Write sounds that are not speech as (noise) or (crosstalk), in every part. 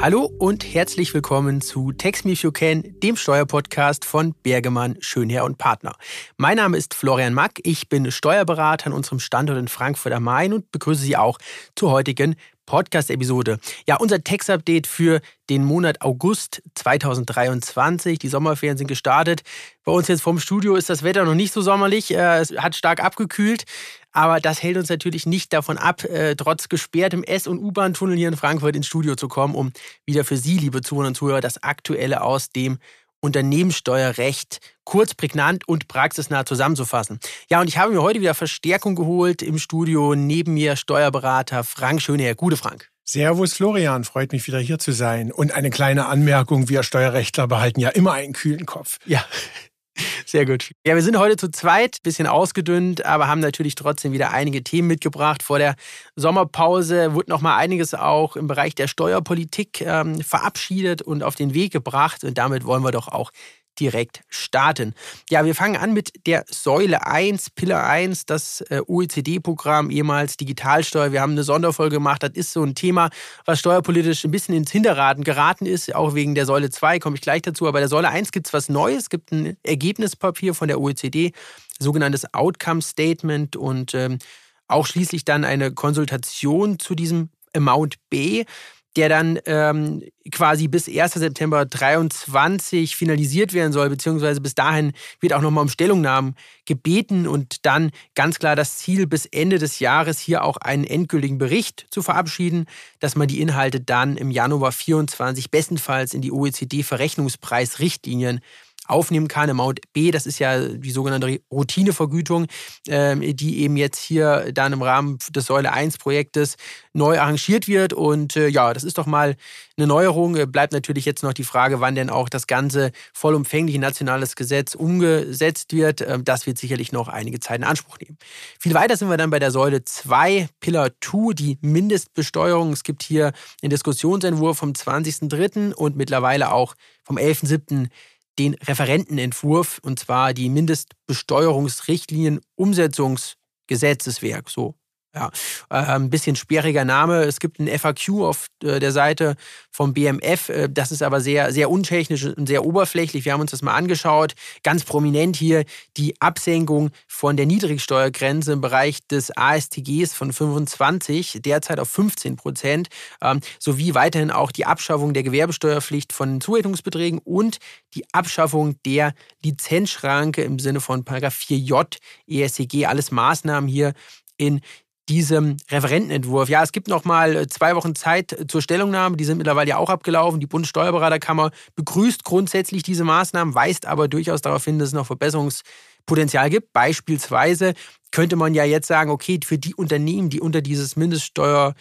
Hallo und herzlich willkommen zu Text Me If You Can, dem Steuerpodcast von Bergemann, Schönherr und Partner. Mein Name ist Florian Mack, ich bin Steuerberater an unserem Standort in Frankfurt am Main und begrüße Sie auch zur heutigen Podcast-Episode. Ja, unser Text-Update für den Monat August 2023. Die Sommerferien sind gestartet. Bei uns jetzt vom Studio ist das Wetter noch nicht so sommerlich. Äh, es hat stark abgekühlt. Aber das hält uns natürlich nicht davon ab, äh, trotz gesperrtem S- und U-Bahn-Tunnel hier in Frankfurt ins Studio zu kommen, um wieder für Sie, liebe Zuhörer und Zuhörer, das Aktuelle aus dem Unternehmenssteuerrecht kurz, prägnant und praxisnah zusammenzufassen. Ja, und ich habe mir heute wieder Verstärkung geholt im Studio. Neben mir Steuerberater Frank Schöneher. Gute Frank. Servus Florian, freut mich wieder hier zu sein. Und eine kleine Anmerkung, wir Steuerrechtler behalten ja immer einen kühlen Kopf. Ja, sehr gut. Ja, wir sind heute zu zweit, bisschen ausgedünnt, aber haben natürlich trotzdem wieder einige Themen mitgebracht. Vor der Sommerpause wurde noch mal einiges auch im Bereich der Steuerpolitik ähm, verabschiedet und auf den Weg gebracht. Und damit wollen wir doch auch direkt starten. Ja, wir fangen an mit der Säule 1, Pillar 1, das äh, OECD-Programm, ehemals Digitalsteuer. Wir haben eine Sonderfolge gemacht. Das ist so ein Thema, was steuerpolitisch ein bisschen ins Hinterraten geraten ist, auch wegen der Säule 2, komme ich gleich dazu. Aber bei der Säule 1 gibt es was Neues. Es gibt ein Ergebnispapier von der OECD, sogenanntes Outcome Statement und ähm, auch schließlich dann eine Konsultation zu diesem Amount B der dann ähm, quasi bis 1. September 2023 finalisiert werden soll, beziehungsweise bis dahin wird auch nochmal um Stellungnahmen gebeten und dann ganz klar das Ziel, bis Ende des Jahres hier auch einen endgültigen Bericht zu verabschieden, dass man die Inhalte dann im Januar 2024 bestenfalls in die OECD-Verrechnungspreisrichtlinien aufnehmen kann. Amount B, das ist ja die sogenannte Routinevergütung, ähm, die eben jetzt hier dann im Rahmen des Säule 1 Projektes neu arrangiert wird. Und äh, ja, das ist doch mal eine Neuerung. Äh, bleibt natürlich jetzt noch die Frage, wann denn auch das ganze vollumfängliche nationales Gesetz umgesetzt wird. Ähm, das wird sicherlich noch einige Zeit in Anspruch nehmen. Viel weiter sind wir dann bei der Säule 2, Pillar 2, die Mindestbesteuerung. Es gibt hier einen Diskussionsentwurf vom 20.03. und mittlerweile auch vom 11.07 den Referentenentwurf, und zwar die Mindestbesteuerungsrichtlinien Umsetzungsgesetzeswerk, so ja, ein bisschen sperriger Name. Es gibt ein FAQ auf äh, der Seite vom BMF. Äh, das ist aber sehr, sehr untechnisch und sehr oberflächlich. Wir haben uns das mal angeschaut. Ganz prominent hier die Absenkung von der Niedrigsteuergrenze im Bereich des ASTGs von 25, derzeit auf 15 Prozent, ähm, sowie weiterhin auch die Abschaffung der Gewerbesteuerpflicht von Zurechnungsbeträgen und die Abschaffung der Lizenzschranke im Sinne von 4j ESCG. Alles Maßnahmen hier in diesem Referentenentwurf. Ja, es gibt noch mal äh, zwei Wochen Zeit zur Stellungnahme. Die sind mittlerweile ja auch abgelaufen. Die Bundessteuerberaterkammer begrüßt grundsätzlich diese Maßnahmen, weist aber durchaus darauf hin, dass es noch Verbesserungspotenzial gibt. Beispielsweise könnte man ja jetzt sagen, okay, für die Unternehmen, die unter dieses Mindeststeuer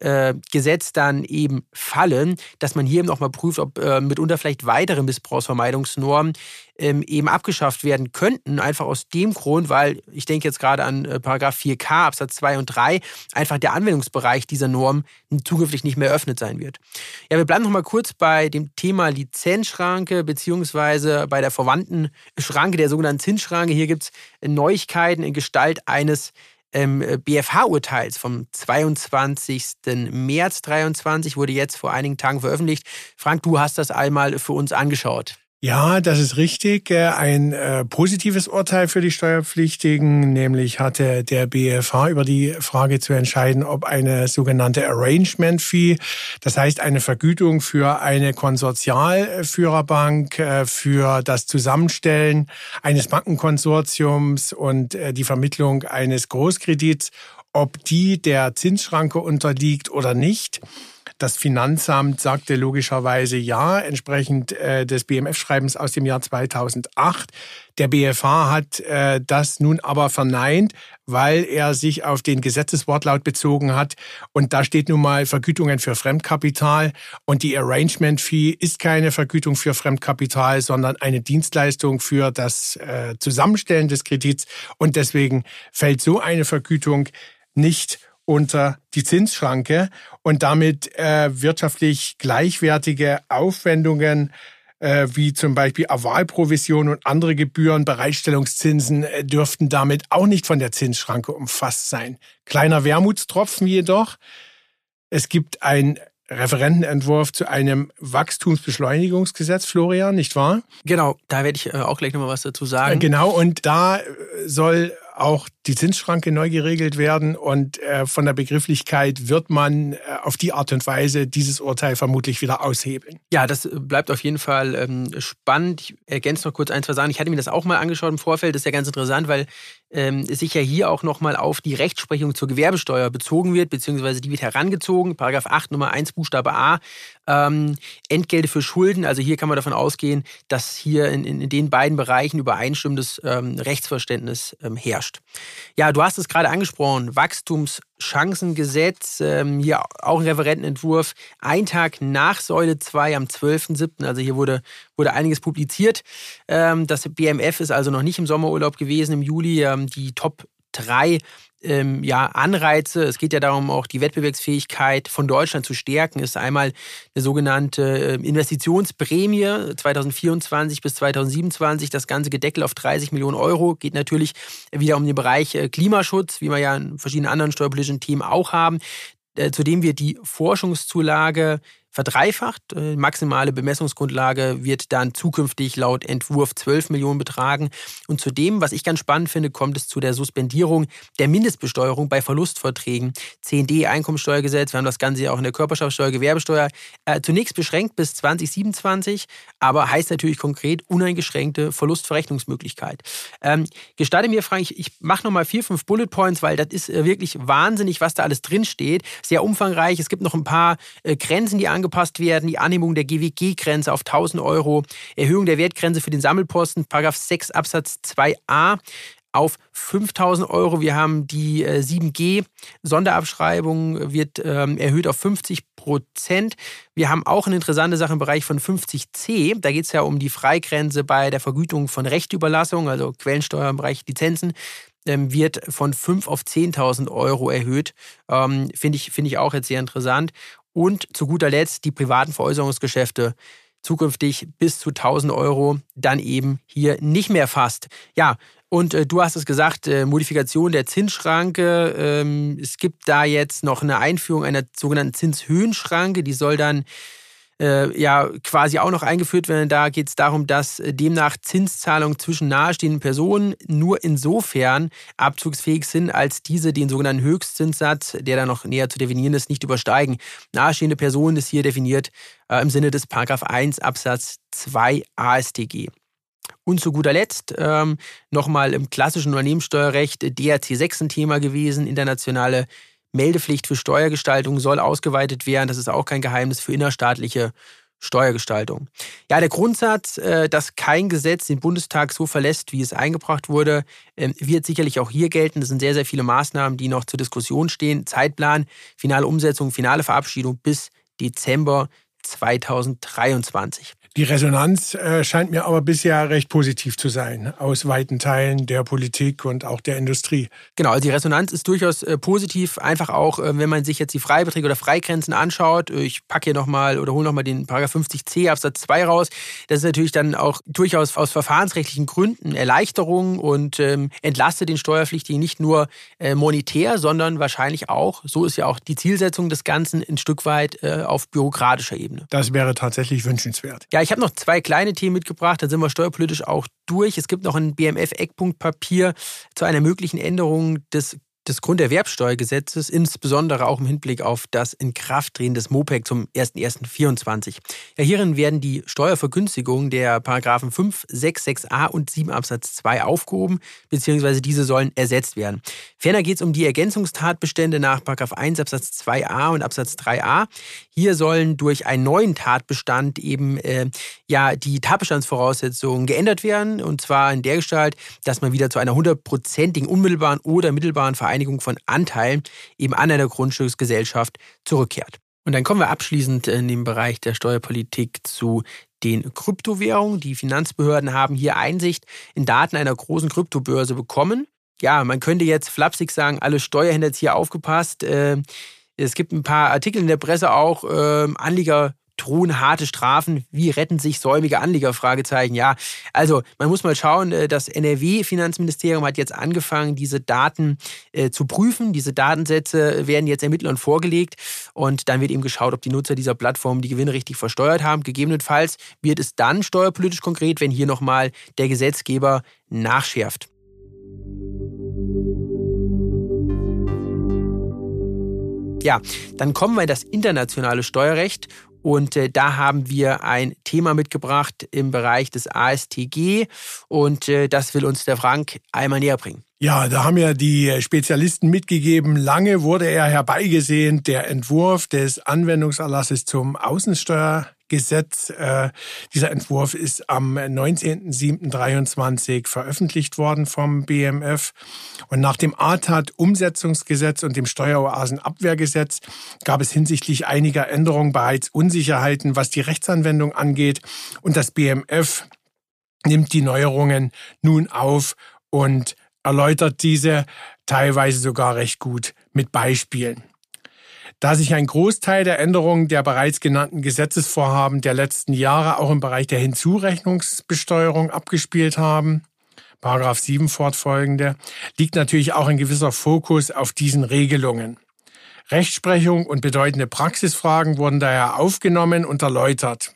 äh, Gesetz dann eben fallen, dass man hier eben nochmal prüft, ob äh, mitunter vielleicht weitere Missbrauchsvermeidungsnormen ähm, eben abgeschafft werden könnten. Einfach aus dem Grund, weil ich denke jetzt gerade an äh, Paragraph 4k Absatz 2 und 3, einfach der Anwendungsbereich dieser Norm zukünftig nicht mehr eröffnet sein wird. Ja, wir bleiben nochmal kurz bei dem Thema Lizenzschranke beziehungsweise bei der verwandten Schranke, der sogenannten Zinsschranke. Hier gibt es Neuigkeiten in Gestalt eines BFH-Urteils vom 22. März 23 wurde jetzt vor einigen Tagen veröffentlicht. Frank, du hast das einmal für uns angeschaut. Ja, das ist richtig. Äh, ein äh, positives Urteil für die Steuerpflichtigen, nämlich hatte der BFH über die Frage zu entscheiden, ob eine sogenannte Arrangement Fee, das heißt eine Vergütung für eine Konsortialführerbank, äh, für das Zusammenstellen eines Bankenkonsortiums und die Vermittlung eines Großkredits, ob die der Zinsschranke unterliegt oder nicht. Das Finanzamt sagte logischerweise ja, entsprechend äh, des BMF-Schreibens aus dem Jahr 2008. Der BFH hat äh, das nun aber verneint, weil er sich auf den Gesetzeswortlaut bezogen hat. Und da steht nun mal Vergütungen für Fremdkapital. Und die Arrangement Fee ist keine Vergütung für Fremdkapital, sondern eine Dienstleistung für das äh, Zusammenstellen des Kredits. Und deswegen fällt so eine Vergütung nicht unter die Zinsschranke und damit äh, wirtschaftlich gleichwertige Aufwendungen äh, wie zum Beispiel Avalprovision und andere Gebühren, Bereitstellungszinsen äh, dürften damit auch nicht von der Zinsschranke umfasst sein. Kleiner Wermutstropfen jedoch. Es gibt ein Referentenentwurf zu einem Wachstumsbeschleunigungsgesetz, Florian, nicht wahr? Genau, da werde ich äh, auch gleich nochmal was dazu sagen. Genau, und da soll auch die Zinsschranke neu geregelt werden und äh, von der Begrifflichkeit wird man äh, auf die Art und Weise dieses Urteil vermutlich wieder aushebeln. Ja, das bleibt auf jeden Fall ähm, spannend. Ich ergänze noch kurz ein, zwei Sachen. Ich hatte mir das auch mal angeschaut im Vorfeld. Das ist ja ganz interessant, weil ähm, sich ja hier auch nochmal auf die Rechtsprechung zur Gewerbesteuer bezogen wird, beziehungsweise die wird herangezogen. Paragraph 8 Nummer 1 Buchstabe A. Ähm, Entgelte für Schulden. Also hier kann man davon ausgehen, dass hier in, in, in den beiden Bereichen übereinstimmendes ähm, Rechtsverständnis ähm, herrscht. Ja, du hast es gerade angesprochen. Wachstumschancengesetz. Ähm, hier auch ein Referentenentwurf. Ein Tag nach Säule 2 am 12.07. Also hier wurde, wurde einiges publiziert. Ähm, das BMF ist also noch nicht im Sommerurlaub gewesen im Juli. Ähm, die Top 3 ähm, ja, Anreize. Es geht ja darum, auch die Wettbewerbsfähigkeit von Deutschland zu stärken. Ist einmal eine sogenannte äh, Investitionsprämie 2024 bis 2027. Das ganze gedeckelt auf 30 Millionen Euro. Geht natürlich wieder um den Bereich äh, Klimaschutz, wie wir ja in verschiedenen anderen steuerpolitischen Themen auch haben. Äh, zudem wird die Forschungszulage verdreifacht. Äh, maximale Bemessungsgrundlage wird dann zukünftig laut Entwurf 12 Millionen betragen. Und zudem, was ich ganz spannend finde, kommt es zu der Suspendierung der Mindestbesteuerung bei Verlustverträgen. 10d Einkommensteuergesetz, wir haben das Ganze ja auch in der Körperschaftssteuer, Gewerbesteuer, äh, zunächst beschränkt bis 2027, aber heißt natürlich konkret uneingeschränkte Verlustverrechnungsmöglichkeit. Ähm, gestatte mir, Frank, ich, ich mache nochmal vier, fünf Bullet Points, weil das ist äh, wirklich wahnsinnig, was da alles drinsteht. Sehr umfangreich. Es gibt noch ein paar äh, Grenzen, die angesprochen angepasst werden, die Anhebung der GWG-Grenze auf 1000 Euro, Erhöhung der Wertgrenze für den Sammelposten, Paragraph 6 Absatz 2a auf 5000 Euro. Wir haben die 7G Sonderabschreibung wird ähm, erhöht auf 50 Prozent. Wir haben auch eine interessante Sache im Bereich von 50c. Da geht es ja um die Freigrenze bei der Vergütung von Rechtüberlassung, also Quellensteuer im Bereich Lizenzen ähm, wird von 5 auf 10.000 Euro erhöht. Ähm, Finde ich, find ich auch jetzt sehr interessant. Und zu guter Letzt die privaten Veräußerungsgeschäfte zukünftig bis zu 1000 Euro dann eben hier nicht mehr fast. Ja, und äh, du hast es gesagt, äh, Modifikation der Zinsschranke. Ähm, es gibt da jetzt noch eine Einführung einer sogenannten Zinshöhenschranke. Die soll dann äh, ja quasi auch noch eingeführt werden. Da geht es darum, dass äh, demnach Zinszahlungen zwischen nahestehenden Personen nur insofern abzugsfähig sind, als diese den sogenannten Höchstzinssatz, der dann noch näher zu definieren ist, nicht übersteigen. Nahestehende Personen ist hier definiert äh, im Sinne des Paragraph 1 Absatz 2 AStG. Und zu guter Letzt ähm, nochmal im klassischen Unternehmenssteuerrecht DRC 6 ein Thema gewesen, internationale Meldepflicht für Steuergestaltung soll ausgeweitet werden. Das ist auch kein Geheimnis für innerstaatliche Steuergestaltung. Ja, der Grundsatz, äh, dass kein Gesetz den Bundestag so verlässt, wie es eingebracht wurde, ähm, wird sicherlich auch hier gelten. Es sind sehr, sehr viele Maßnahmen, die noch zur Diskussion stehen. Zeitplan, finale Umsetzung, finale Verabschiedung bis Dezember 2023. Die Resonanz äh, scheint mir aber bisher recht positiv zu sein, aus weiten Teilen der Politik und auch der Industrie. Genau, also die Resonanz ist durchaus äh, positiv, einfach auch, äh, wenn man sich jetzt die Freibeträge oder Freigrenzen anschaut. Ich packe hier nochmal oder hole nochmal den Paragraph 50c Absatz 2 raus. Das ist natürlich dann auch durchaus aus verfahrensrechtlichen Gründen Erleichterung und ähm, entlastet den Steuerpflichtigen nicht nur äh, monetär, sondern wahrscheinlich auch, so ist ja auch die Zielsetzung des Ganzen, ein Stück weit äh, auf bürokratischer Ebene. Das wäre tatsächlich wünschenswert. Ja, ich habe noch zwei kleine Themen mitgebracht, dann sind wir steuerpolitisch auch durch. Es gibt noch ein BMF-Eckpunktpapier zu einer möglichen Änderung des des Grunderwerbsteuergesetzes, insbesondere auch im Hinblick auf das Inkrafttreten des MOPEC zum 01.01.24. Ja, hierin werden die Steuervergünstigungen der Paragraphen 5, 6, 6a und 7 Absatz 2 aufgehoben, beziehungsweise diese sollen ersetzt werden. Ferner geht es um die Ergänzungstatbestände nach Paragraph 1 Absatz 2a und Absatz 3a. Hier sollen durch einen neuen Tatbestand eben äh, ja die Tatbestandsvoraussetzungen geändert werden, und zwar in der Gestalt, dass man wieder zu einer hundertprozentigen unmittelbaren oder mittelbaren Vereinbarung Vereinigung von Anteilen eben an einer Grundstücksgesellschaft zurückkehrt. Und dann kommen wir abschließend in dem Bereich der Steuerpolitik zu den Kryptowährungen. Die Finanzbehörden haben hier Einsicht in Daten einer großen Kryptobörse bekommen. Ja, man könnte jetzt flapsig sagen, alle Steuerhändler jetzt hier aufgepasst. Äh, es gibt ein paar Artikel in der Presse auch, ähm, Anleger drohen harte Strafen. Wie retten sich säumige Anleger? Fragezeichen. Ja, also man muss mal schauen, äh, das NRW-Finanzministerium hat jetzt angefangen, diese Daten äh, zu prüfen. Diese Datensätze werden jetzt Ermittlern vorgelegt und dann wird eben geschaut, ob die Nutzer dieser Plattform die Gewinne richtig versteuert haben. Gegebenenfalls wird es dann steuerpolitisch konkret, wenn hier nochmal der Gesetzgeber nachschärft. Ja, dann kommen wir in das internationale Steuerrecht und äh, da haben wir ein Thema mitgebracht im Bereich des ASTG und äh, das will uns der Frank einmal näher bringen. Ja, da haben ja die Spezialisten mitgegeben, lange wurde er herbeigesehnt, der Entwurf des Anwendungserlasses zum Außensteuer Gesetz. Äh, dieser Entwurf ist am 19.07.23 veröffentlicht worden vom BMF. Und nach dem ATAT-Umsetzungsgesetz und dem Steueroasenabwehrgesetz gab es hinsichtlich einiger Änderungen bereits Unsicherheiten, was die Rechtsanwendung angeht. Und das BMF nimmt die Neuerungen nun auf und erläutert diese teilweise sogar recht gut mit Beispielen. Da sich ein Großteil der Änderungen der bereits genannten Gesetzesvorhaben der letzten Jahre auch im Bereich der Hinzurechnungsbesteuerung abgespielt haben, Paragraph 7 fortfolgende, liegt natürlich auch ein gewisser Fokus auf diesen Regelungen. Rechtsprechung und bedeutende Praxisfragen wurden daher aufgenommen und erläutert.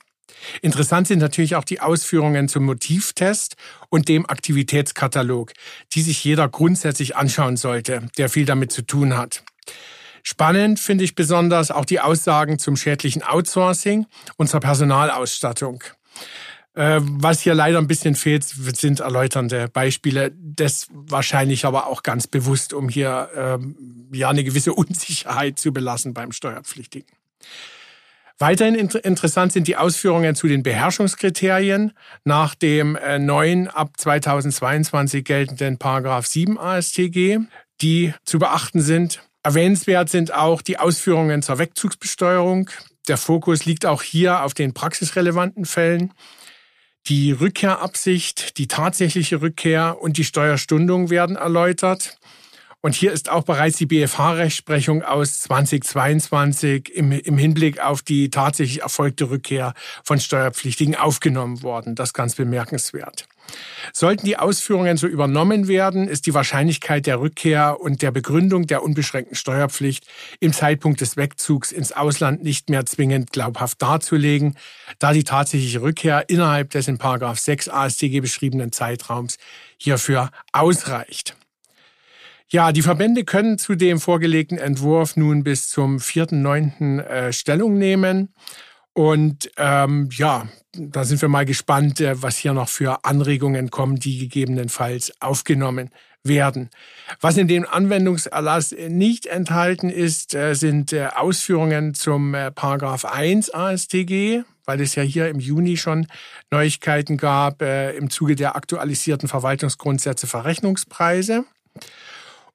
Interessant sind natürlich auch die Ausführungen zum Motivtest und dem Aktivitätskatalog, die sich jeder grundsätzlich anschauen sollte, der viel damit zu tun hat. Spannend finde ich besonders auch die Aussagen zum schädlichen Outsourcing und zur Personalausstattung. Äh, was hier leider ein bisschen fehlt, sind erläuternde Beispiele. Das wahrscheinlich aber auch ganz bewusst, um hier ähm, ja eine gewisse (laughs) Unsicherheit zu belassen beim Steuerpflichtigen. Weiterhin interessant sind die Ausführungen zu den Beherrschungskriterien nach dem äh, neuen ab 2022 geltenden Paragraph 7 ASTG, die zu beachten sind. Erwähnenswert sind auch die Ausführungen zur Wegzugsbesteuerung. Der Fokus liegt auch hier auf den praxisrelevanten Fällen. Die Rückkehrabsicht, die tatsächliche Rückkehr und die Steuerstundung werden erläutert. Und hier ist auch bereits die BFH-Rechtsprechung aus 2022 im, im Hinblick auf die tatsächlich erfolgte Rückkehr von Steuerpflichtigen aufgenommen worden. Das ganz bemerkenswert. Sollten die Ausführungen so übernommen werden, ist die Wahrscheinlichkeit der Rückkehr und der Begründung der unbeschränkten Steuerpflicht im Zeitpunkt des Wegzugs ins Ausland nicht mehr zwingend glaubhaft darzulegen, da die tatsächliche Rückkehr innerhalb des in 6 AStG beschriebenen Zeitraums hierfür ausreicht. Ja, die Verbände können zu dem vorgelegten Entwurf nun bis zum 4.9. Äh, Stellung nehmen. Und ähm, ja, da sind wir mal gespannt, äh, was hier noch für Anregungen kommen, die gegebenenfalls aufgenommen werden. Was in dem Anwendungserlass nicht enthalten ist, äh, sind äh, Ausführungen zum Paragraph 1 ASTG, weil es ja hier im Juni schon Neuigkeiten gab im Zuge der aktualisierten Verwaltungsgrundsätze Verrechnungspreise.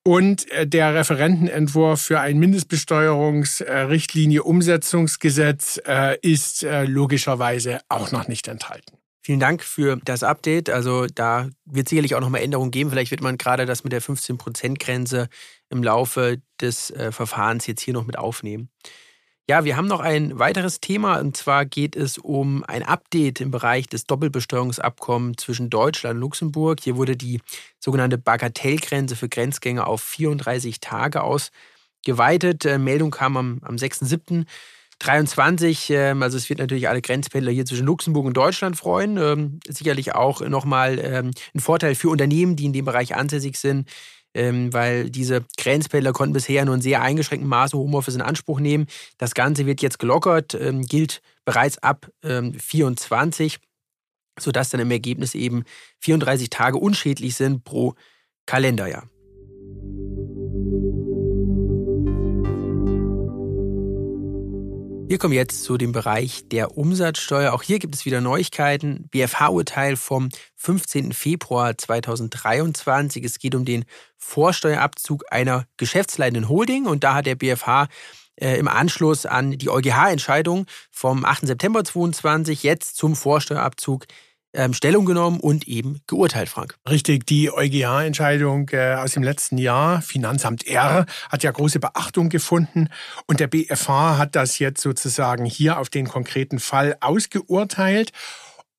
Und äh, der Referentenentwurf für ein Mindestbesteuerungsrichtlinie Umsetzungsgesetz äh, ist äh, logischerweise auch noch nicht enthalten. Vielen Dank für das Update. Also da wird sicherlich auch noch mal Änderungen geben. Vielleicht wird man gerade das mit der 15-Prozent-Grenze im Laufe des Verfahrens jetzt hier noch mit aufnehmen. Ja, wir haben noch ein weiteres Thema und zwar geht es um ein Update im Bereich des Doppelbesteuerungsabkommens zwischen Deutschland und Luxemburg. Hier wurde die sogenannte Bagatellgrenze für Grenzgänger auf 34 Tage ausgeweitet. Äh, Meldung kam am, am 6.7.23. Ähm, also es wird natürlich alle Grenzpendler hier zwischen Luxemburg und Deutschland freuen. Ähm, sicherlich auch nochmal ähm, ein Vorteil für Unternehmen, die in dem Bereich ansässig sind ähm, weil diese Grenzpendler konnten bisher nur in sehr eingeschränktem Maße Homeoffice in Anspruch nehmen. Das Ganze wird jetzt gelockert, ähm, gilt bereits ab ähm, 24, sodass dann im Ergebnis eben 34 Tage unschädlich sind pro Kalenderjahr. Wir kommen jetzt zu dem Bereich der Umsatzsteuer. Auch hier gibt es wieder Neuigkeiten. BFH-Urteil vom 15. Februar 2023. Es geht um den Vorsteuerabzug einer geschäftsleitenden Holding und da hat der BFH äh, im Anschluss an die EuGH-Entscheidung vom 8. September 2022 jetzt zum Vorsteuerabzug ähm, Stellung genommen und eben geurteilt, Frank. Richtig, die EuGH-Entscheidung äh, aus dem letzten Jahr, Finanzamt R, hat ja große Beachtung gefunden und der BFH hat das jetzt sozusagen hier auf den konkreten Fall ausgeurteilt.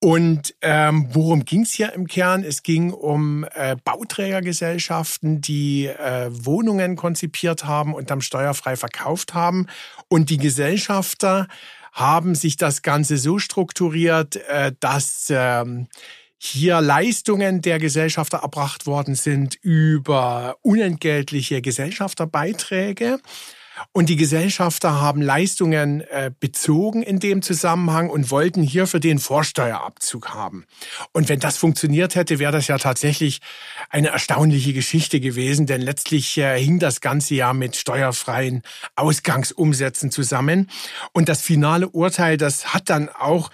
Und ähm, worum ging es hier im Kern? Es ging um äh, Bauträgergesellschaften, die äh, Wohnungen konzipiert haben und dann steuerfrei verkauft haben. Und die Gesellschafter haben sich das Ganze so strukturiert, äh, dass ähm, hier Leistungen der Gesellschafter erbracht worden sind über unentgeltliche Gesellschafterbeiträge. Und die Gesellschafter haben Leistungen äh, bezogen in dem Zusammenhang und wollten hierfür den Vorsteuerabzug haben. Und wenn das funktioniert hätte, wäre das ja tatsächlich eine erstaunliche Geschichte gewesen, denn letztlich äh, hing das ganze ja mit steuerfreien Ausgangsumsätzen zusammen. Und das finale Urteil, das hat dann auch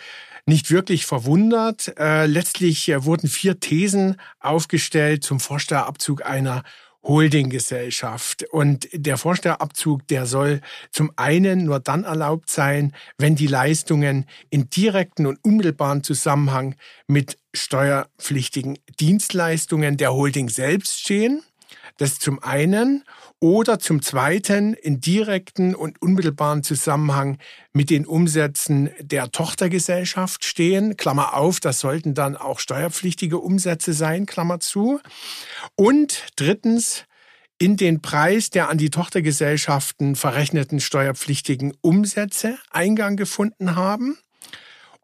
nicht wirklich verwundert. Äh, letztlich äh, wurden vier Thesen aufgestellt zum Vorsteuerabzug einer Holdinggesellschaft. Und der Vorsteuerabzug, der soll zum einen nur dann erlaubt sein, wenn die Leistungen in direkten und unmittelbaren Zusammenhang mit steuerpflichtigen Dienstleistungen der Holding selbst stehen. Das zum einen oder zum Zweiten in direkten und unmittelbaren Zusammenhang mit den Umsätzen der Tochtergesellschaft stehen. Klammer auf, das sollten dann auch steuerpflichtige Umsätze sein, Klammer zu. Und drittens, in den Preis der an die Tochtergesellschaften verrechneten steuerpflichtigen Umsätze Eingang gefunden haben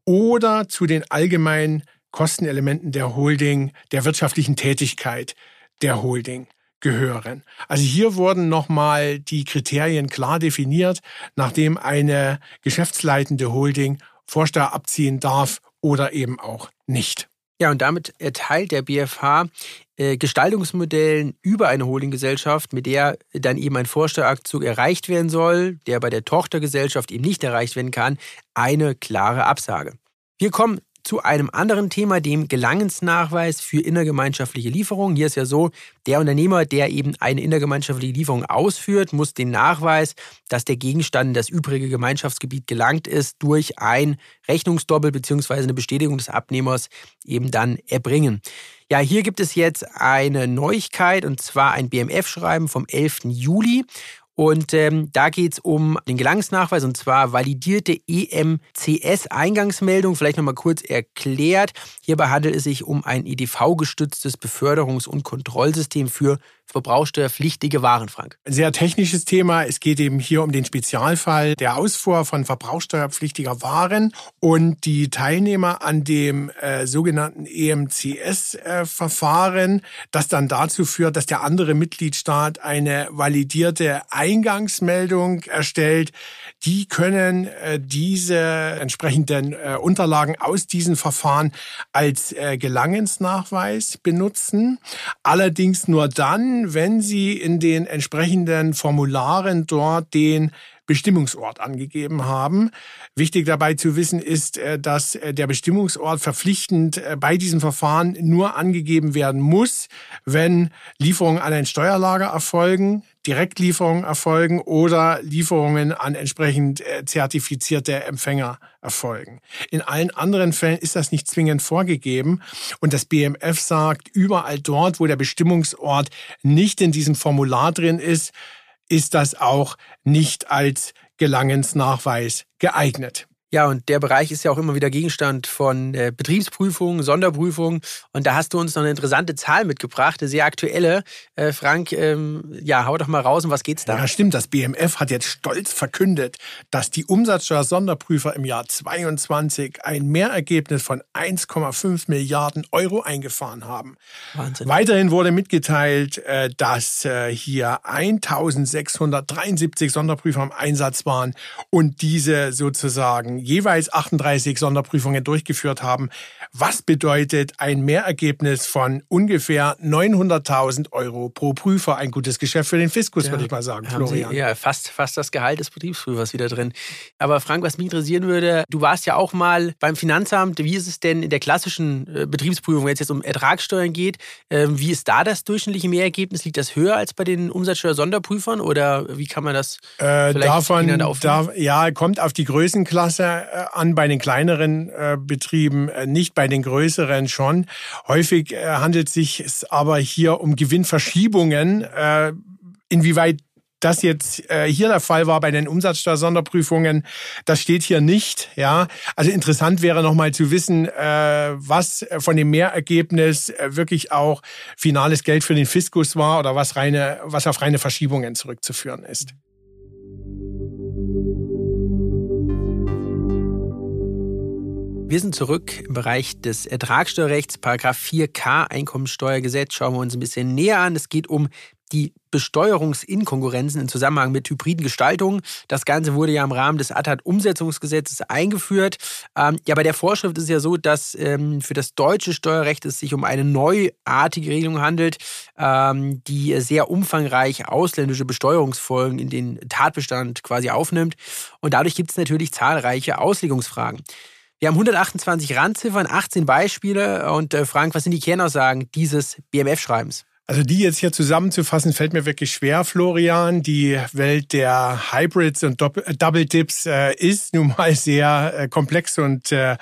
oder zu den allgemeinen Kostenelementen der Holding, der wirtschaftlichen Tätigkeit der Holding gehören. Also hier wurden nochmal die Kriterien klar definiert, nachdem eine geschäftsleitende Holding Vorsteuer abziehen darf oder eben auch nicht. Ja, und damit erteilt der BFH äh, Gestaltungsmodellen über eine Holdinggesellschaft, mit der dann eben ein Vorsteuerabzug erreicht werden soll, der bei der Tochtergesellschaft eben nicht erreicht werden kann, eine klare Absage. Wir kommen zu einem anderen Thema, dem Gelangensnachweis für innergemeinschaftliche Lieferungen. Hier ist ja so, der Unternehmer, der eben eine innergemeinschaftliche Lieferung ausführt, muss den Nachweis, dass der Gegenstand in das übrige Gemeinschaftsgebiet gelangt ist, durch ein Rechnungsdoppel bzw. eine Bestätigung des Abnehmers eben dann erbringen. Ja, hier gibt es jetzt eine Neuigkeit und zwar ein BMF-Schreiben vom 11. Juli. Und ähm, da geht es um den Gelangsnachweis und zwar validierte EMCS-Eingangsmeldung. Vielleicht nochmal kurz erklärt. Hierbei handelt es sich um ein EDV-gestütztes Beförderungs- und Kontrollsystem für verbrauchsteuerpflichtige Waren, Frank. Ein sehr technisches Thema. Es geht eben hier um den Spezialfall der Ausfuhr von verbrauchsteuerpflichtiger Waren und die Teilnehmer an dem äh, sogenannten EMCS-Verfahren, äh, das dann dazu führt, dass der andere Mitgliedstaat eine validierte Eingangsmeldung erstellt. Die können äh, diese entsprechenden äh, Unterlagen aus diesen Verfahren als äh, Gelangensnachweis benutzen. Allerdings nur dann, wenn Sie in den entsprechenden Formularen dort den Bestimmungsort angegeben haben. Wichtig dabei zu wissen ist, äh, dass äh, der Bestimmungsort verpflichtend äh, bei diesem Verfahren nur angegeben werden muss, wenn Lieferungen an ein Steuerlager erfolgen, Direktlieferungen erfolgen oder Lieferungen an entsprechend zertifizierte Empfänger erfolgen. In allen anderen Fällen ist das nicht zwingend vorgegeben und das BMF sagt, überall dort, wo der Bestimmungsort nicht in diesem Formular drin ist, ist das auch nicht als Gelangensnachweis geeignet. Ja, und der Bereich ist ja auch immer wieder Gegenstand von äh, Betriebsprüfungen, Sonderprüfungen. Und da hast du uns noch eine interessante Zahl mitgebracht, eine sehr aktuelle. Äh, Frank, ähm, ja, hau doch mal raus, um was geht's da? Ja, stimmt. Das BMF hat jetzt stolz verkündet, dass die Umsatzsteuer-Sonderprüfer im Jahr 22 ein Mehrergebnis von 1,5 Milliarden Euro eingefahren haben. Wahnsinn. Weiterhin wurde mitgeteilt, äh, dass hier 1673 Sonderprüfer im Einsatz waren und diese sozusagen jeweils 38 Sonderprüfungen durchgeführt haben, was bedeutet ein Mehrergebnis von ungefähr 900.000 Euro pro Prüfer? Ein gutes Geschäft für den Fiskus, ja, würde ich mal sagen, Florian. Sie, ja, fast, fast das Gehalt des Betriebsprüfers wieder drin. Aber Frank, was mich interessieren würde, du warst ja auch mal beim Finanzamt. Wie ist es denn in der klassischen äh, Betriebsprüfung, wenn es jetzt um Ertragssteuern geht? Ähm, wie ist da das durchschnittliche Mehrergebnis? Liegt das höher als bei den Umsatzsteuer-Sonderprüfern oder wie kann man das äh, davon, da, Ja, kommt auf die Größenklasse gerne an bei den kleineren Betrieben, nicht bei den größeren schon. Häufig handelt es sich aber hier um Gewinnverschiebungen. Inwieweit das jetzt äh, hier der Fall war bei den Umsatzsteuersonderprüfungen, das steht hier nicht. Ja, also interessant wäre noch mal zu wissen, äh, was von dem Mehrergebnis äh, wirklich auch finales Geld für den Fiskus war oder was reine, was auf reine Verschiebungen zurückzuführen ist. Wir sind zurück im Bereich des Ertragssteuerrechts, Paragraph 4k Einkommensteuergesetz. Schauen wir uns ein bisschen näher an. Es geht um die Besteuerungsinkonkurrenzen im Zusammenhang mit hybriden Gestaltungen. Das Ganze wurde ja im Rahmen des ATAT-Umsetzungsgesetzes eingeführt. Ähm, ja, bei der Vorschrift ist es ja so, dass ähm, für das deutsche Steuerrecht es sich um eine neuartige Regelung handelt, ähm, die sehr umfangreich ausländische Besteuerungsfolgen in den Tatbestand quasi aufnimmt. Und dadurch gibt es natürlich zahlreiche Auslegungsfragen. Wir haben 128 Randziffern, 18 Beispiele. Und äh, Frank, was sind die Kernaussagen dieses BMF-Schreibens? Also die jetzt hier zusammenzufassen, fällt mir wirklich schwer, Florian. Die Welt der Hybrids und äh, Double Dips äh, ist nun mal sehr äh, komplex und äh,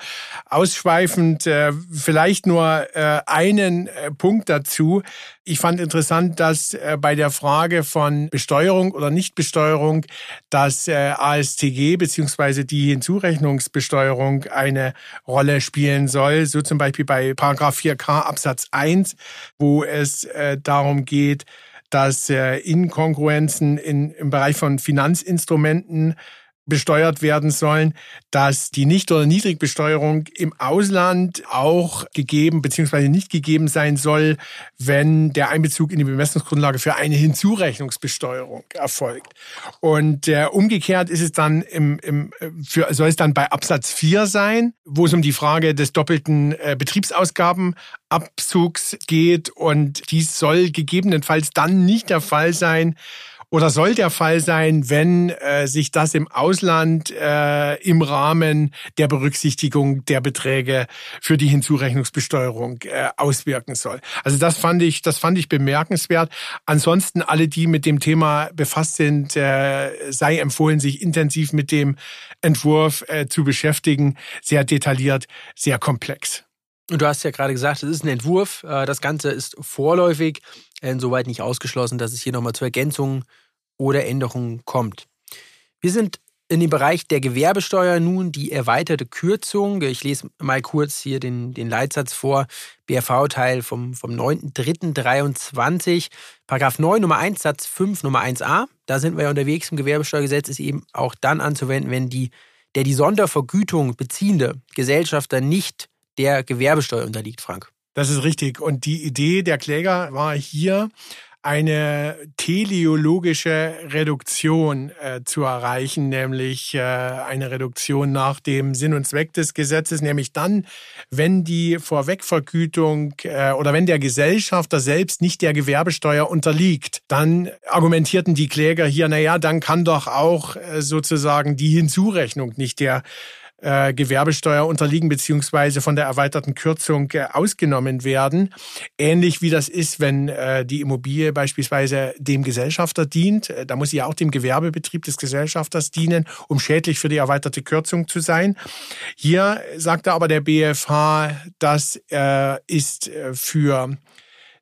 ausschweifend. Äh, vielleicht nur äh, einen Punkt dazu. Ich fand interessant, dass äh, bei der Frage von Besteuerung oder Nichtbesteuerung das äh, ASTG beziehungsweise die Hinzurechnungsbesteuerung eine Rolle spielen soll. So zum Beispiel bei Paragraph 4k Absatz 1, wo es äh, darum geht, dass Inkongruenzen in, im Bereich von Finanzinstrumenten besteuert werden sollen, dass die Nicht- oder Niedrigbesteuerung im Ausland auch gegeben bzw. nicht gegeben sein soll, wenn der Einbezug in die Bemessungsgrundlage für eine Hinzurechnungsbesteuerung erfolgt. Und äh, umgekehrt ist es dann im, im für, soll es dann bei Absatz 4 sein, wo es um die Frage des doppelten äh, Betriebsausgabenabzugs geht und dies soll gegebenenfalls dann nicht der Fall sein, oder soll der Fall sein, wenn äh, sich das im Ausland äh, im Rahmen der Berücksichtigung der Beträge für die Hinzurechnungsbesteuerung äh, auswirken soll. Also das fand ich, das fand ich bemerkenswert. Ansonsten alle, die mit dem Thema befasst sind, äh, sei empfohlen, sich intensiv mit dem Entwurf äh, zu beschäftigen. Sehr detailliert, sehr komplex. Und du hast ja gerade gesagt, es ist ein Entwurf. Äh, das Ganze ist vorläufig, insoweit nicht ausgeschlossen, dass es hier nochmal zu Ergänzungen oder Änderungen kommt. Wir sind in dem Bereich der Gewerbesteuer nun die erweiterte Kürzung. Ich lese mal kurz hier den, den Leitsatz vor. BRV-Teil vom, vom 9.3.23, Paragraph 9 Nummer 1 Satz 5 Nummer 1a. Da sind wir ja unterwegs im Gewerbesteuergesetz, ist eben auch dann anzuwenden, wenn die, der die Sondervergütung beziehende Gesellschafter nicht der Gewerbesteuer unterliegt, Frank. Das ist richtig. Und die Idee der Kläger war hier, eine teleologische Reduktion äh, zu erreichen, nämlich äh, eine Reduktion nach dem Sinn und Zweck des Gesetzes, nämlich dann, wenn die Vorwegvergütung äh, oder wenn der Gesellschafter selbst nicht der Gewerbesteuer unterliegt, dann argumentierten die Kläger hier, na ja, dann kann doch auch äh, sozusagen die Hinzurechnung nicht der äh, Gewerbesteuer unterliegen beziehungsweise von der erweiterten Kürzung äh, ausgenommen werden. Ähnlich wie das ist, wenn äh, die Immobilie beispielsweise dem Gesellschafter dient. Äh, da muss sie ja auch dem Gewerbebetrieb des Gesellschafters dienen, um schädlich für die erweiterte Kürzung zu sein. Hier sagte aber der BFH, das ist für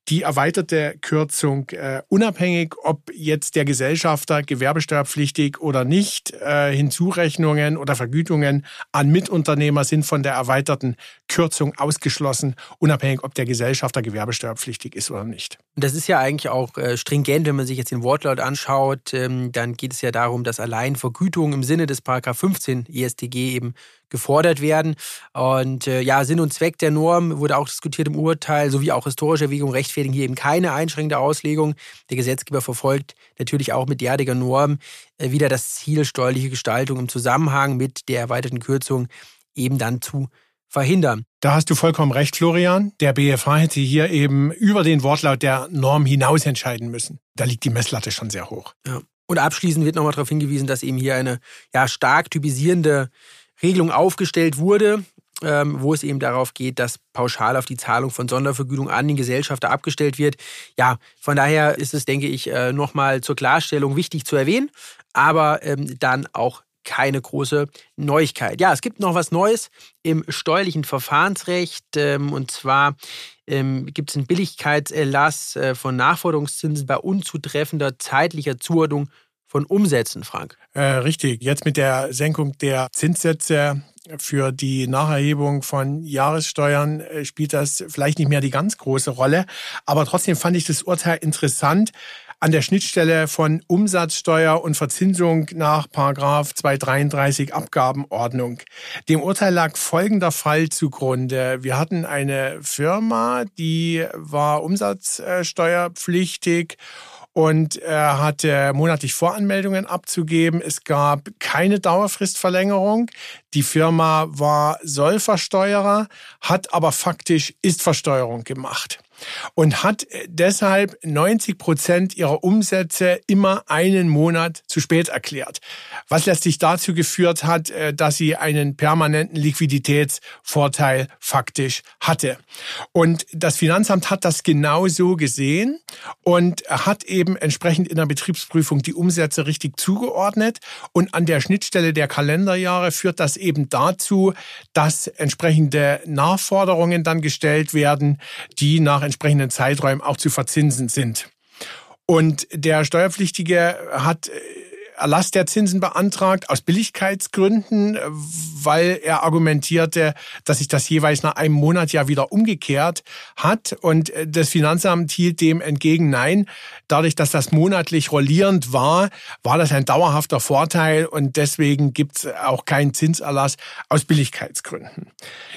die erweiterte Kürzung äh, unabhängig, ob jetzt der Gesellschafter gewerbesteuerpflichtig oder nicht, äh, Hinzurechnungen oder Vergütungen an Mitunternehmer sind von der erweiterten Kürzung ausgeschlossen, unabhängig, ob der Gesellschafter gewerbesteuerpflichtig ist oder nicht. Das ist ja eigentlich auch äh, stringent, wenn man sich jetzt den Wortlaut anschaut, ähm, dann geht es ja darum, dass allein Vergütungen im Sinne des Paragraph 15 EStG eben gefordert werden. Und äh, ja, Sinn und Zweck der Norm wurde auch diskutiert im Urteil, sowie auch historische Erwägungen rechtfertigen hier eben keine einschränkende Auslegung. Der Gesetzgeber verfolgt natürlich auch mit derartiger Norm äh, wieder das Ziel, steuerliche Gestaltung im Zusammenhang mit der erweiterten Kürzung eben dann zu verhindern. Da hast du vollkommen recht, Florian. Der BFH hätte hier eben über den Wortlaut der Norm hinaus entscheiden müssen. Da liegt die Messlatte schon sehr hoch. Ja. Und abschließend wird nochmal darauf hingewiesen, dass eben hier eine ja, stark typisierende Regelung aufgestellt wurde, ähm, wo es eben darauf geht, dass pauschal auf die Zahlung von Sondervergütung an den Gesellschafter abgestellt wird. Ja, von daher ist es, denke ich, äh, nochmal zur Klarstellung wichtig zu erwähnen, aber ähm, dann auch keine große Neuigkeit. Ja, es gibt noch was Neues im steuerlichen Verfahrensrecht. Ähm, und zwar gibt es einen Billigkeitserlass äh, von Nachforderungszinsen bei unzutreffender zeitlicher Zuordnung von Umsätzen, Frank. Äh, richtig. Jetzt mit der Senkung der Zinssätze für die Nacherhebung von Jahressteuern äh, spielt das vielleicht nicht mehr die ganz große Rolle. Aber trotzdem fand ich das Urteil interessant, an der Schnittstelle von Umsatzsteuer und Verzinsung nach Paragraph 233 Abgabenordnung. Dem Urteil lag folgender Fall zugrunde. Wir hatten eine Firma, die war umsatzsteuerpflichtig und er hatte monatlich Voranmeldungen abzugeben. Es gab keine Dauerfristverlängerung. Die Firma war Sollversteuerer, hat aber faktisch Istversteuerung gemacht und hat deshalb 90 Prozent ihrer Umsätze immer einen Monat zu spät erklärt. Was letztlich dazu geführt hat, äh, dass sie einen permanenten Liquiditätsvorteil faktisch hatte. Und das Finanzamt hat das genau so gesehen und hat eben entsprechend in der Betriebsprüfung die Umsätze richtig zugeordnet. Und an der Schnittstelle der Kalenderjahre führt das eben dazu, dass entsprechende Nachforderungen dann gestellt werden, die nach entsprechenden Zeiträumen auch zu verzinsen sind. Und der Steuerpflichtige hat äh, Erlass der Zinsen beantragt aus Billigkeitsgründen, weil er argumentierte, dass sich das jeweils nach einem Monat ja wieder umgekehrt hat. Und das Finanzamt hielt dem entgegen, nein, dadurch, dass das monatlich rollierend war, war das ein dauerhafter Vorteil und deswegen gibt es auch keinen Zinserlass aus Billigkeitsgründen.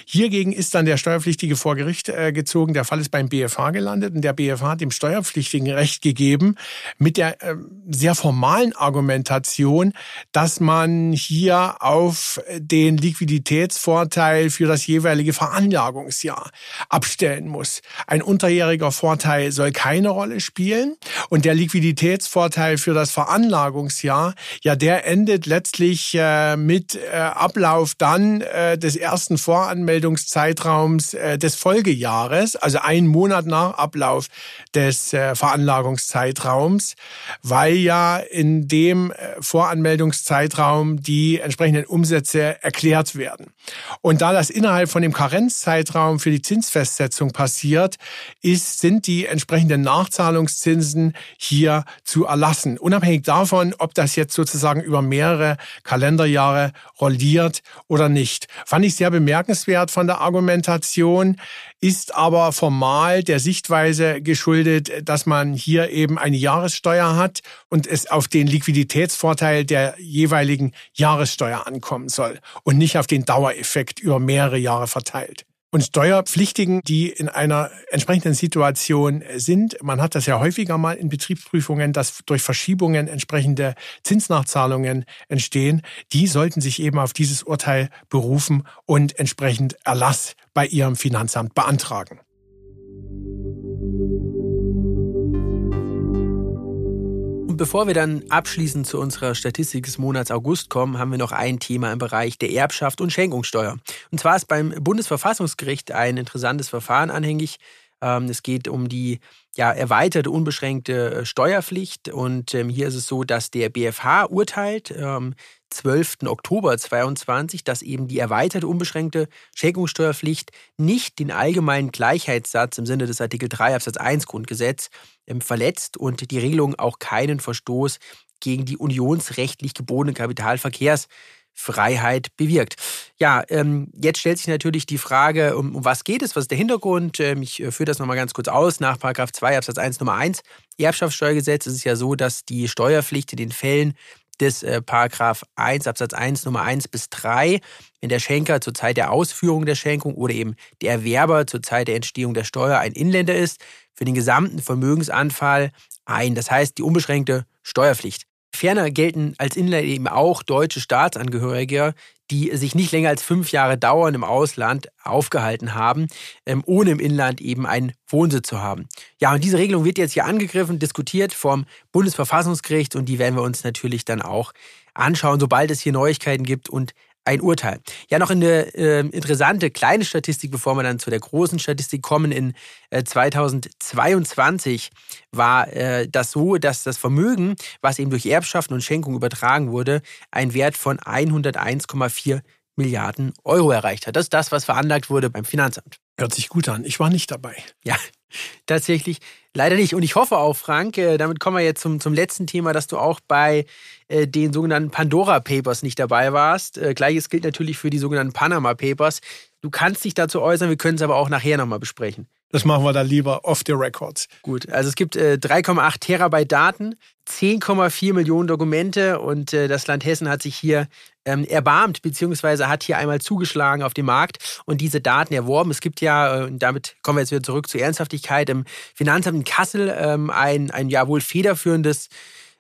Hiergegen ist dann der Steuerpflichtige vor Gericht äh, gezogen. Der Fall ist beim BFH gelandet und der BFH hat dem Steuerpflichtigen Recht gegeben mit der äh, sehr formalen Argumentation, dass man hier auf den Liquiditätsvorteil für das jeweilige Veranlagungsjahr abstellen muss. Ein unterjähriger Vorteil soll keine Rolle spielen und der Liquiditätsvorteil für das Veranlagungsjahr, ja, der endet letztlich äh, mit äh, Ablauf dann äh, des ersten Voranmeldungszeitraums äh, des Folgejahres, also einen Monat nach Ablauf des äh, Veranlagungszeitraums, weil ja in dem Voranmeldungszeitraum die entsprechenden Umsätze erklärt werden. Und da das innerhalb von dem Karenzzeitraum für die Zinsfestsetzung passiert, ist, sind die entsprechenden Nachzahlungszinsen hier zu erlassen. Unabhängig davon, ob das jetzt sozusagen über mehrere Kalenderjahre rolliert oder nicht. Fand ich sehr bemerkenswert von der Argumentation, ist aber formal der Sichtweise geschuldet, dass man hier eben eine Jahressteuer hat und es auf den Liquiditäts Wettbewerbsvorteil der jeweiligen Jahressteuer ankommen soll und nicht auf den Dauereffekt über mehrere Jahre verteilt. Und Steuerpflichtigen, die in einer entsprechenden Situation sind, man hat das ja häufiger mal in Betriebsprüfungen, dass durch Verschiebungen entsprechende Zinsnachzahlungen entstehen, die sollten sich eben auf dieses Urteil berufen und entsprechend Erlass bei ihrem Finanzamt beantragen. Bevor wir dann abschließend zu unserer Statistik des Monats August kommen, haben wir noch ein Thema im Bereich der Erbschaft und Schenkungssteuer. Und zwar ist beim Bundesverfassungsgericht ein interessantes Verfahren anhängig. Ähm, es geht um die ja, erweiterte unbeschränkte äh, Steuerpflicht. Und ähm, hier ist es so, dass der BFH urteilt, ähm, 12. Oktober 2022, dass eben die erweiterte unbeschränkte Schenkungssteuerpflicht nicht den allgemeinen Gleichheitssatz im Sinne des Artikel 3 Absatz 1 Grundgesetz ähm, verletzt und die Regelung auch keinen Verstoß gegen die unionsrechtlich gebotene Kapitalverkehrs Freiheit bewirkt. Ja, ähm, jetzt stellt sich natürlich die Frage, um, um was geht es, was ist der Hintergrund? Ähm, ich äh, führe das nochmal ganz kurz aus. Nach 2 Absatz 1 Nummer 1 Erbschaftssteuergesetz ist es ja so, dass die Steuerpflicht in den Fällen des äh, Paragraph 1 Absatz 1 Nummer 1 bis 3, wenn der Schenker zur Zeit der Ausführung der Schenkung oder eben der Erwerber zur Zeit der Entstehung der Steuer ein Inländer ist, für den gesamten Vermögensanfall ein. Das heißt die unbeschränkte Steuerpflicht. Ferner gelten als Inländer eben auch deutsche Staatsangehörige, die sich nicht länger als fünf Jahre dauernd im Ausland aufgehalten haben, ähm, ohne im Inland eben einen Wohnsitz zu haben. Ja, und diese Regelung wird jetzt hier angegriffen, diskutiert vom Bundesverfassungsgericht und die werden wir uns natürlich dann auch anschauen, sobald es hier Neuigkeiten gibt und ein Urteil. Ja, noch eine äh, interessante kleine Statistik, bevor wir dann zu der großen Statistik kommen. In äh, 2022 war äh, das so, dass das Vermögen, was eben durch Erbschaften und Schenkung übertragen wurde, einen Wert von 101,4 Milliarden Euro erreicht hat. Das ist das, was veranlagt wurde beim Finanzamt. Hört sich gut an. Ich war nicht dabei. Ja, (laughs) tatsächlich leider nicht. Und ich hoffe auch, Frank, äh, damit kommen wir jetzt zum, zum letzten Thema, dass du auch bei äh, den sogenannten Pandora Papers nicht dabei warst. Äh, Gleiches gilt natürlich für die sogenannten Panama Papers. Du kannst dich dazu äußern, wir können es aber auch nachher nochmal besprechen. Das machen wir dann lieber off the records. Gut, also es gibt äh, 3,8 Terabyte Daten, 10,4 Millionen Dokumente und äh, das Land Hessen hat sich hier ähm, erbarmt, beziehungsweise hat hier einmal zugeschlagen auf dem Markt und diese Daten erworben. Es gibt ja, äh, und damit kommen wir jetzt wieder zurück zur Ernsthaftigkeit, im Finanzamt in Kassel ähm, ein, ein ja wohl federführendes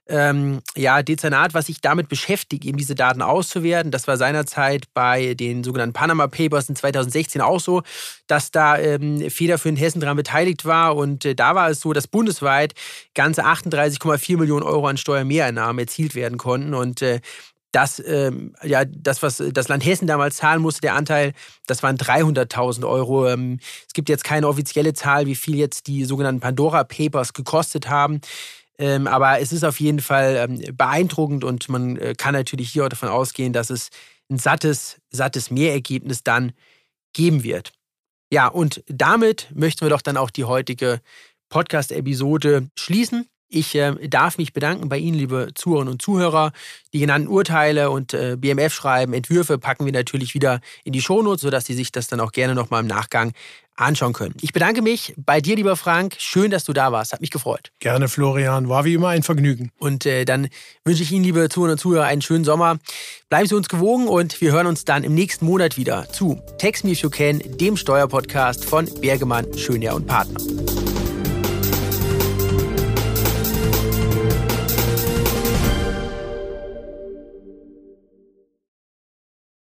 ähm, ja, Dezernat, was sich damit beschäftigt, eben diese Daten auszuwerten. Das war seinerzeit bei den sogenannten Panama Papers in 2016 auch so, dass da ähm, federführend Hessen daran beteiligt war. Und äh, da war es so, dass bundesweit ganze 38,4 Millionen Euro an Steuermehreinnahmen erzielt werden konnten. Und äh, das, ähm, ja, das, was das Land Hessen damals zahlen musste, der Anteil, das waren 300.000 Euro. Ähm, es gibt jetzt keine offizielle Zahl, wie viel jetzt die sogenannten Pandora Papers gekostet haben. Ähm, aber es ist auf jeden Fall ähm, beeindruckend und man äh, kann natürlich hier auch davon ausgehen, dass es ein sattes, sattes Mehrergebnis dann geben wird. Ja, und damit möchten wir doch dann auch die heutige Podcast-Episode schließen. Ich äh, darf mich bedanken bei Ihnen, liebe Zuhörerinnen und Zuhörer. Die genannten Urteile und äh, BMF-Schreiben, Entwürfe packen wir natürlich wieder in die Shownotes, sodass Sie sich das dann auch gerne nochmal im Nachgang anschauen können. Ich bedanke mich bei dir, lieber Frank. Schön, dass du da warst. Hat mich gefreut. Gerne, Florian. War wie immer ein Vergnügen. Und äh, dann wünsche ich Ihnen, liebe Zuhörerinnen und Zuhörer, einen schönen Sommer. Bleiben Sie uns gewogen und wir hören uns dann im nächsten Monat wieder zu Text Me If You Can, dem Steuerpodcast von Bergemann, Schönjahr und Partner.